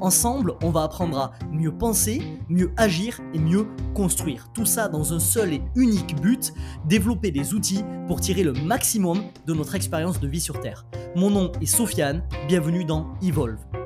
Ensemble, on va apprendre à mieux penser, mieux agir et mieux construire. Tout ça dans un seul et unique but, développer des outils pour tirer le maximum de notre expérience de vie sur Terre. Mon nom est Sofiane, bienvenue dans Evolve.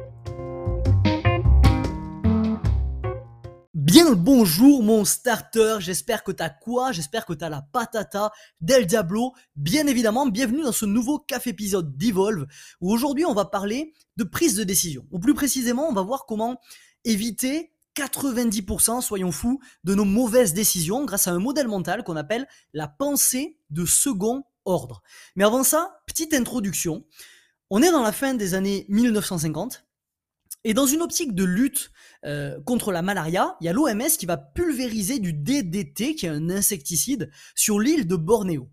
Bien le bonjour mon starter, j'espère que t'as quoi? J'espère que t'as la patata del Diablo. Bien évidemment, bienvenue dans ce nouveau café épisode d'Evolve où aujourd'hui on va parler de prise de décision. Ou plus précisément, on va voir comment éviter 90%, soyons fous, de nos mauvaises décisions grâce à un modèle mental qu'on appelle la pensée de second ordre. Mais avant ça, petite introduction. On est dans la fin des années 1950 et dans une optique de lutte euh, contre la malaria, il y a l'OMS qui va pulvériser du DDT, qui est un insecticide, sur l'île de Bornéo.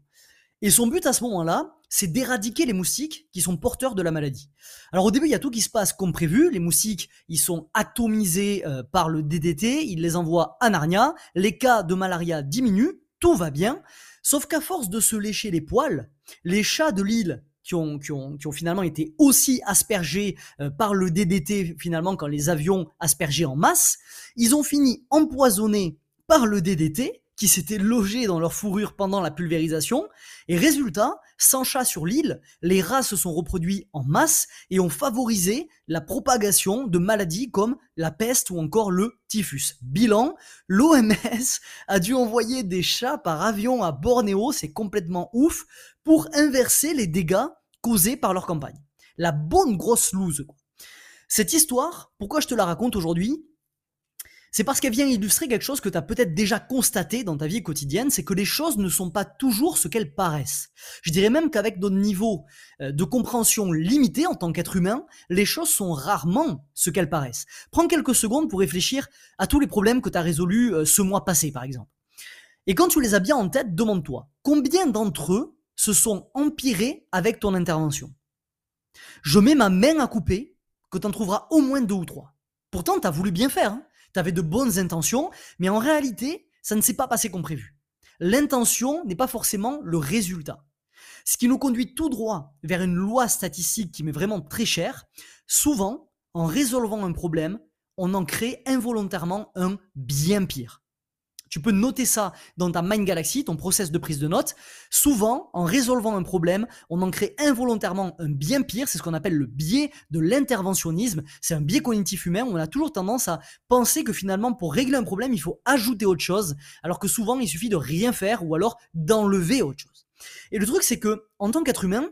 Et son but à ce moment-là, c'est d'éradiquer les moustiques qui sont porteurs de la maladie. Alors au début, il y a tout qui se passe comme prévu. Les moustiques, ils sont atomisés euh, par le DDT, ils les envoient à Narnia. Les cas de malaria diminuent, tout va bien. Sauf qu'à force de se lécher les poils, les chats de l'île qui ont, finalement été aussi aspergés euh, par le DDT finalement quand les avions aspergeaient en masse, ils ont fini empoisonnés par le DDT qui s'était logé dans leur fourrure pendant la pulvérisation. Et résultat, sans chat sur l'île, les rats se sont reproduits en masse et ont favorisé la propagation de maladies comme la peste ou encore le typhus. Bilan, l'OMS a dû envoyer des chats par avion à Bornéo, c'est complètement ouf, pour inverser les dégâts causés par leur campagne. La bonne grosse loose. Cette histoire, pourquoi je te la raconte aujourd'hui? C'est parce qu'elle vient illustrer quelque chose que tu as peut-être déjà constaté dans ta vie quotidienne, c'est que les choses ne sont pas toujours ce qu'elles paraissent. Je dirais même qu'avec notre niveau euh, de compréhension limité en tant qu'être humain, les choses sont rarement ce qu'elles paraissent. Prends quelques secondes pour réfléchir à tous les problèmes que tu as résolus euh, ce mois passé, par exemple. Et quand tu les as bien en tête, demande-toi, combien d'entre eux se sont empirés avec ton intervention? Je mets ma main à couper que tu en trouveras au moins deux ou trois. Pourtant, tu as voulu bien faire. Hein tu avais de bonnes intentions, mais en réalité, ça ne s'est pas passé comme prévu. L'intention n'est pas forcément le résultat. Ce qui nous conduit tout droit vers une loi statistique qui m'est vraiment très chère, souvent, en résolvant un problème, on en crée involontairement un bien pire. Tu peux noter ça dans ta Mind Galaxy, ton process de prise de notes. Souvent, en résolvant un problème, on en crée involontairement un bien pire. C'est ce qu'on appelle le biais de l'interventionnisme. C'est un biais cognitif humain. Où on a toujours tendance à penser que finalement, pour régler un problème, il faut ajouter autre chose, alors que souvent, il suffit de rien faire ou alors d'enlever autre chose. Et le truc, c'est que en tant qu'être humain,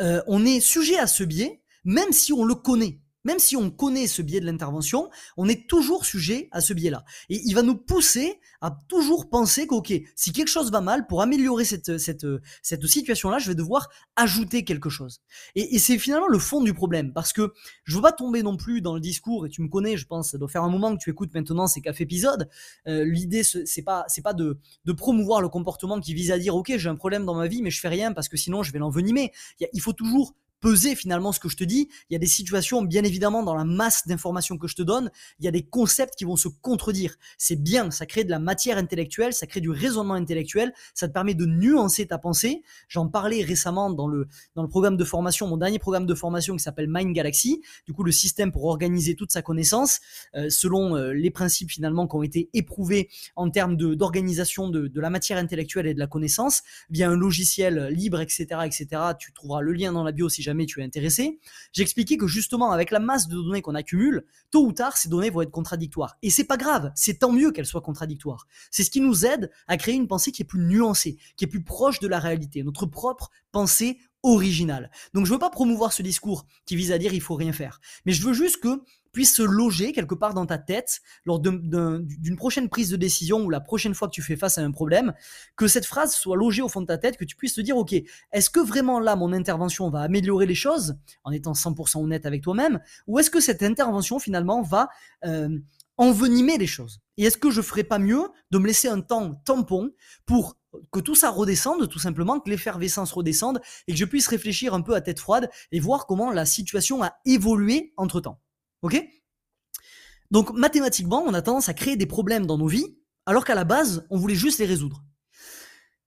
euh, on est sujet à ce biais, même si on le connaît. Même si on connaît ce biais de l'intervention, on est toujours sujet à ce biais-là. Et il va nous pousser à toujours penser qu'ok, si quelque chose va mal, pour améliorer cette, cette, cette situation-là, je vais devoir ajouter quelque chose. Et, c'est finalement le fond du problème, parce que je veux pas tomber non plus dans le discours, et tu me connais, je pense, ça doit faire un moment que tu écoutes maintenant ces cafés épisodes. Euh, L'idée, c'est pas, c'est pas de, de promouvoir le comportement qui vise à dire, ok, j'ai un problème dans ma vie, mais je fais rien parce que sinon je vais l'envenimer. Il faut toujours peser finalement ce que je te dis. Il y a des situations, bien évidemment, dans la masse d'informations que je te donne, il y a des concepts qui vont se contredire. C'est bien, ça crée de la matière intellectuelle, ça crée du raisonnement intellectuel, ça te permet de nuancer ta pensée. J'en parlais récemment dans le, dans le programme de formation, mon dernier programme de formation qui s'appelle Mind Galaxy, du coup le système pour organiser toute sa connaissance, euh, selon euh, les principes finalement qui ont été éprouvés en termes d'organisation de, de, la matière intellectuelle et de la connaissance, via un logiciel libre, etc., etc. Tu trouveras le lien dans la bio si jamais tu es intéressé, j'expliquais que justement avec la masse de données qu'on accumule, tôt ou tard ces données vont être contradictoires. Et c'est pas grave, c'est tant mieux qu'elles soient contradictoires. C'est ce qui nous aide à créer une pensée qui est plus nuancée, qui est plus proche de la réalité, notre propre pensée originale. Donc je veux pas promouvoir ce discours qui vise à dire il faut rien faire, mais je veux juste que puisse se loger quelque part dans ta tête lors d'une prochaine prise de décision ou la prochaine fois que tu fais face à un problème, que cette phrase soit logée au fond de ta tête, que tu puisses te dire, ok, est-ce que vraiment là, mon intervention va améliorer les choses en étant 100% honnête avec toi-même, ou est-ce que cette intervention finalement va euh, envenimer les choses? Et est-ce que je ferais pas mieux de me laisser un temps tampon pour que tout ça redescende, tout simplement, que l'effervescence redescende et que je puisse réfléchir un peu à tête froide et voir comment la situation a évolué entre temps. Ok? Donc mathématiquement, on a tendance à créer des problèmes dans nos vies, alors qu'à la base, on voulait juste les résoudre.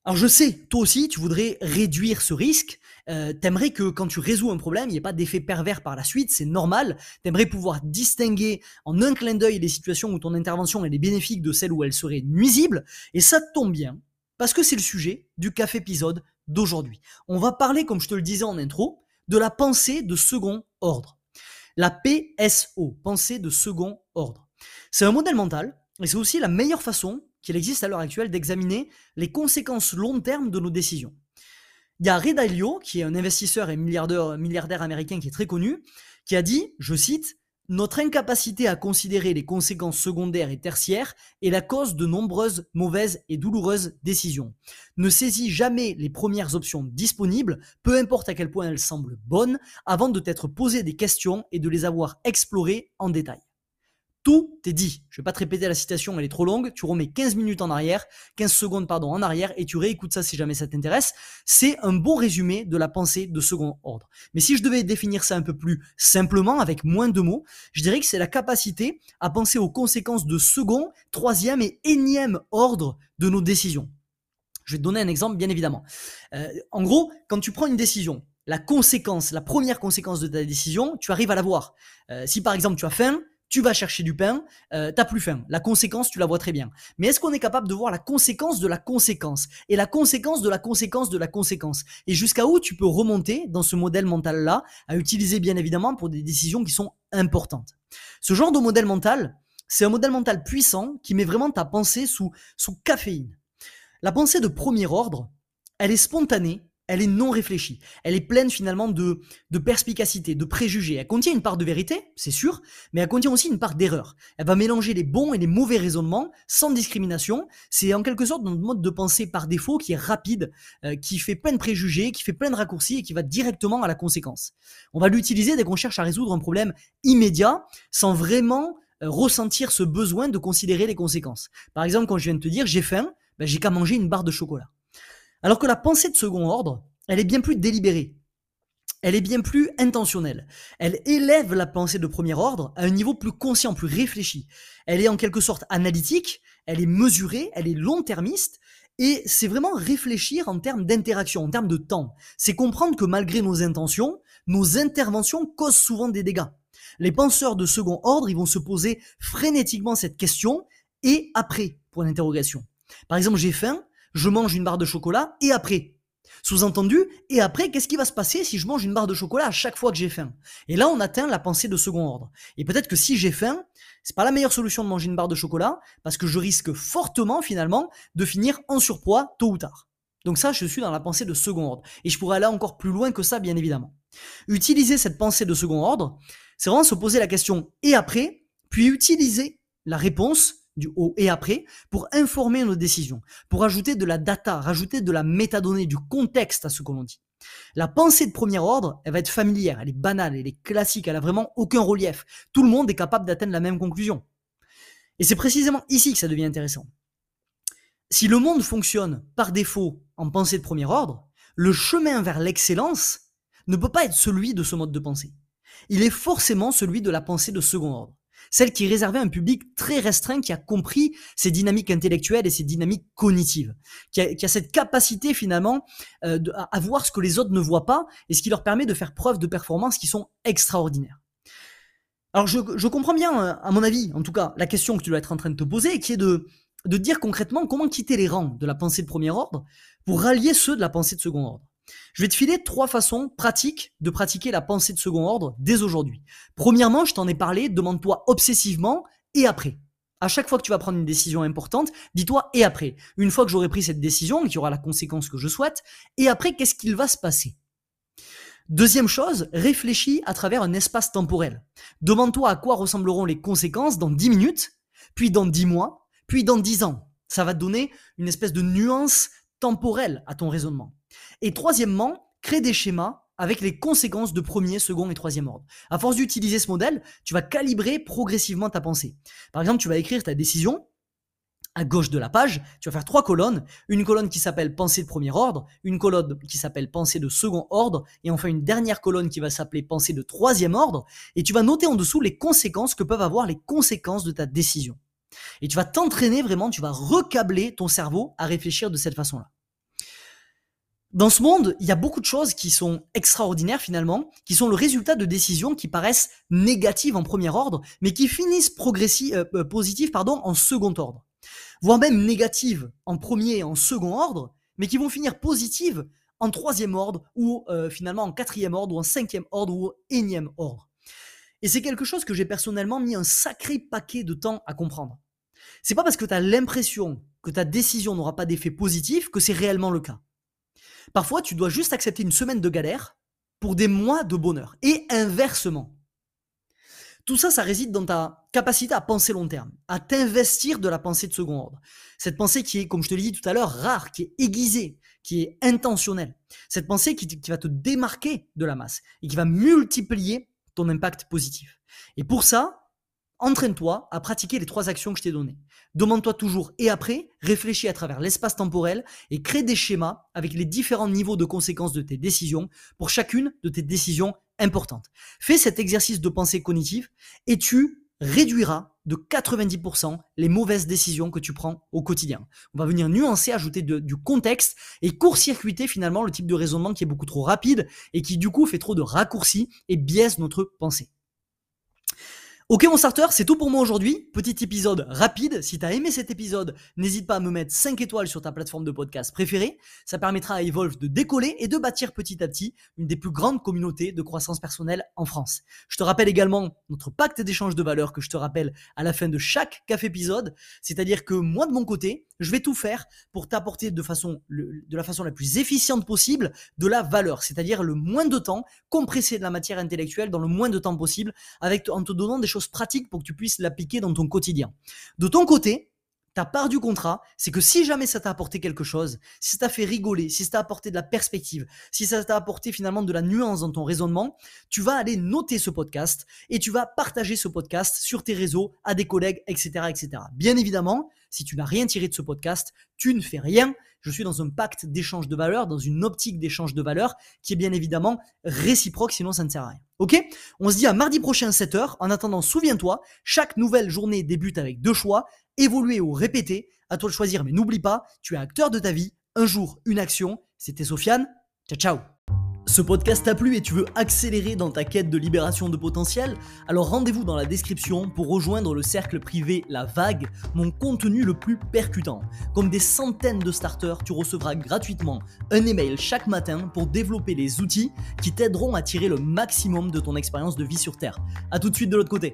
Alors je sais, toi aussi, tu voudrais réduire ce risque. Euh, T'aimerais que quand tu résous un problème, il n'y ait pas d'effet pervers par la suite, c'est normal. T'aimerais pouvoir distinguer en un clin d'œil les situations où ton intervention est bénéfique de celles où elle serait nuisible. Et ça tombe bien, parce que c'est le sujet du café épisode d'aujourd'hui. On va parler, comme je te le disais en intro, de la pensée de second ordre. La PSO, pensée de second ordre. C'est un modèle mental, et c'est aussi la meilleure façon qu'il existe à l'heure actuelle d'examiner les conséquences long terme de nos décisions. Il y a Ray Dalio, qui est un investisseur et milliardaire, milliardaire américain qui est très connu, qui a dit, je cite, notre incapacité à considérer les conséquences secondaires et tertiaires est la cause de nombreuses mauvaises et douloureuses décisions. Ne saisis jamais les premières options disponibles, peu importe à quel point elles semblent bonnes, avant de t'être posé des questions et de les avoir explorées en détail. Tout est dit. Je vais pas te répéter la citation, elle est trop longue. Tu remets 15 minutes en arrière, 15 secondes pardon en arrière et tu réécoutes ça si jamais ça t'intéresse. C'est un bon résumé de la pensée de second ordre. Mais si je devais définir ça un peu plus simplement avec moins de mots, je dirais que c'est la capacité à penser aux conséquences de second, troisième et énième ordre de nos décisions. Je vais te donner un exemple bien évidemment. Euh, en gros, quand tu prends une décision, la conséquence, la première conséquence de ta décision, tu arrives à la voir. Euh, si par exemple tu as faim, tu vas chercher du pain, euh, t'as plus faim. La conséquence, tu la vois très bien. Mais est-ce qu'on est capable de voir la conséquence de la conséquence et la conséquence de la conséquence de la conséquence? Et jusqu'à où tu peux remonter dans ce modèle mental-là, à utiliser bien évidemment pour des décisions qui sont importantes? Ce genre de modèle mental, c'est un modèle mental puissant qui met vraiment ta pensée sous, sous caféine. La pensée de premier ordre, elle est spontanée, elle est non réfléchie. Elle est pleine finalement de, perspicacité, de préjugés. Elle contient une part de vérité, c'est sûr, mais elle contient aussi une part d'erreur. Elle va mélanger les bons et les mauvais raisonnements sans discrimination. C'est en quelque sorte notre mode de pensée par défaut qui est rapide, euh, qui fait plein de préjugés, qui fait plein de raccourcis et qui va directement à la conséquence. On va l'utiliser dès qu'on cherche à résoudre un problème immédiat sans vraiment euh, ressentir ce besoin de considérer les conséquences. Par exemple, quand je viens de te dire j'ai faim, ben, j'ai qu'à manger une barre de chocolat. Alors que la pensée de second ordre, elle est bien plus délibérée. Elle est bien plus intentionnelle. Elle élève la pensée de premier ordre à un niveau plus conscient, plus réfléchi. Elle est en quelque sorte analytique, elle est mesurée, elle est long-termiste, et c'est vraiment réfléchir en termes d'interaction, en termes de temps. C'est comprendre que malgré nos intentions, nos interventions causent souvent des dégâts. Les penseurs de second ordre, ils vont se poser frénétiquement cette question, et après, pour l'interrogation. Par exemple, j'ai faim, je mange une barre de chocolat et après. Sous-entendu, et après, qu'est-ce qui va se passer si je mange une barre de chocolat à chaque fois que j'ai faim? Et là, on atteint la pensée de second ordre. Et peut-être que si j'ai faim, c'est pas la meilleure solution de manger une barre de chocolat, parce que je risque fortement, finalement, de finir en surpoids tôt ou tard. Donc ça, je suis dans la pensée de second ordre. Et je pourrais aller encore plus loin que ça, bien évidemment. Utiliser cette pensée de second ordre, c'est vraiment se poser la question et après, puis utiliser la réponse du haut et après pour informer nos décisions, pour ajouter de la data, rajouter de la métadonnée, du contexte à ce que l'on dit. La pensée de premier ordre, elle va être familière, elle est banale, elle est classique, elle a vraiment aucun relief. Tout le monde est capable d'atteindre la même conclusion. Et c'est précisément ici que ça devient intéressant. Si le monde fonctionne par défaut en pensée de premier ordre, le chemin vers l'excellence ne peut pas être celui de ce mode de pensée. Il est forcément celui de la pensée de second ordre celle qui à un public très restreint qui a compris ces dynamiques intellectuelles et ces dynamiques cognitives, qui a, cette capacité finalement euh, à, voir ce que les autres ne voient pas et ce qui leur permet de faire preuve de performances qui sont extraordinaires. Alors je, je, comprends bien, euh, à mon avis, en tout cas, la question que tu dois être en train de te poser, qui est de, de dire concrètement comment quitter les rangs de la pensée de premier ordre pour rallier ceux de la pensée de second ordre. Je vais te filer trois façons pratiques de pratiquer la pensée de second ordre dès aujourd'hui. Premièrement, je t'en ai parlé, demande-toi obsessivement et après. À chaque fois que tu vas prendre une décision importante, dis-toi et après. Une fois que j'aurai pris cette décision, qui aura la conséquence que je souhaite, et après, qu'est-ce qu'il va se passer? Deuxième chose, réfléchis à travers un espace temporel. Demande-toi à quoi ressembleront les conséquences dans 10 minutes, puis dans 10 mois, puis dans 10 ans. Ça va te donner une espèce de nuance temporelle à ton raisonnement. Et troisièmement, crée des schémas avec les conséquences de premier, second et troisième ordre. À force d'utiliser ce modèle, tu vas calibrer progressivement ta pensée. Par exemple, tu vas écrire ta décision à gauche de la page, tu vas faire trois colonnes. Une colonne qui s'appelle pensée de premier ordre, une colonne qui s'appelle pensée de second ordre, et enfin une dernière colonne qui va s'appeler pensée de troisième ordre. Et tu vas noter en dessous les conséquences que peuvent avoir les conséquences de ta décision. Et tu vas t'entraîner vraiment, tu vas recabler ton cerveau à réfléchir de cette façon-là. Dans ce monde, il y a beaucoup de choses qui sont extraordinaires finalement, qui sont le résultat de décisions qui paraissent négatives en premier ordre, mais qui finissent euh, euh, positives pardon, en second ordre voire même négatives en premier et en second ordre, mais qui vont finir positives en troisième ordre, ou euh, finalement en quatrième ordre, ou en cinquième ordre, ou en énième ordre. Et c'est quelque chose que j'ai personnellement mis un sacré paquet de temps à comprendre. C'est pas parce que tu as l'impression que ta décision n'aura pas d'effet positif que c'est réellement le cas. Parfois, tu dois juste accepter une semaine de galère pour des mois de bonheur. Et inversement. Tout ça, ça réside dans ta capacité à penser long terme, à t'investir de la pensée de second ordre. Cette pensée qui est, comme je te l'ai dit tout à l'heure, rare, qui est aiguisée, qui est intentionnelle. Cette pensée qui, qui va te démarquer de la masse et qui va multiplier ton impact positif. Et pour ça, entraîne-toi à pratiquer les trois actions que je t'ai données. Demande-toi toujours et après, réfléchis à travers l'espace temporel et crée des schémas avec les différents niveaux de conséquences de tes décisions pour chacune de tes décisions importantes. Fais cet exercice de pensée cognitive et tu réduiras de 90% les mauvaises décisions que tu prends au quotidien. On va venir nuancer, ajouter du contexte et court-circuiter finalement le type de raisonnement qui est beaucoup trop rapide et qui du coup fait trop de raccourcis et biaise notre pensée. Ok mon starter, c'est tout pour moi aujourd'hui. Petit épisode rapide. Si tu as aimé cet épisode, n'hésite pas à me mettre 5 étoiles sur ta plateforme de podcast préférée. Ça permettra à Evolve de décoller et de bâtir petit à petit une des plus grandes communautés de croissance personnelle en France. Je te rappelle également notre pacte d'échange de valeurs que je te rappelle à la fin de chaque café épisode. C'est-à-dire que moi de mon côté, je vais tout faire pour t'apporter de, façon, de la façon la plus efficiente possible de la valeur, c'est-à-dire le moins de temps, compresser de la matière intellectuelle dans le moins de temps possible, avec, en te donnant des choses pratiques pour que tu puisses l'appliquer dans ton quotidien. De ton côté, ta part du contrat, c'est que si jamais ça t'a apporté quelque chose, si ça t'a fait rigoler, si ça t'a apporté de la perspective, si ça t'a apporté finalement de la nuance dans ton raisonnement, tu vas aller noter ce podcast et tu vas partager ce podcast sur tes réseaux à des collègues, etc., etc. Bien évidemment, si tu n'as rien tiré de ce podcast, tu ne fais rien. Je suis dans un pacte d'échange de valeurs, dans une optique d'échange de valeurs qui est bien évidemment réciproque, sinon ça ne sert à rien. Ok? On se dit à mardi prochain à 7h. En attendant, souviens-toi, chaque nouvelle journée débute avec deux choix, évoluer ou répéter. À toi de choisir, mais n'oublie pas, tu es acteur de ta vie. Un jour, une action. C'était Sofiane. Ciao, ciao ce podcast t'a plu et tu veux accélérer dans ta quête de libération de potentiel? Alors rendez-vous dans la description pour rejoindre le cercle privé La Vague, mon contenu le plus percutant. Comme des centaines de starters, tu recevras gratuitement un email chaque matin pour développer les outils qui t'aideront à tirer le maximum de ton expérience de vie sur Terre. A tout de suite de l'autre côté.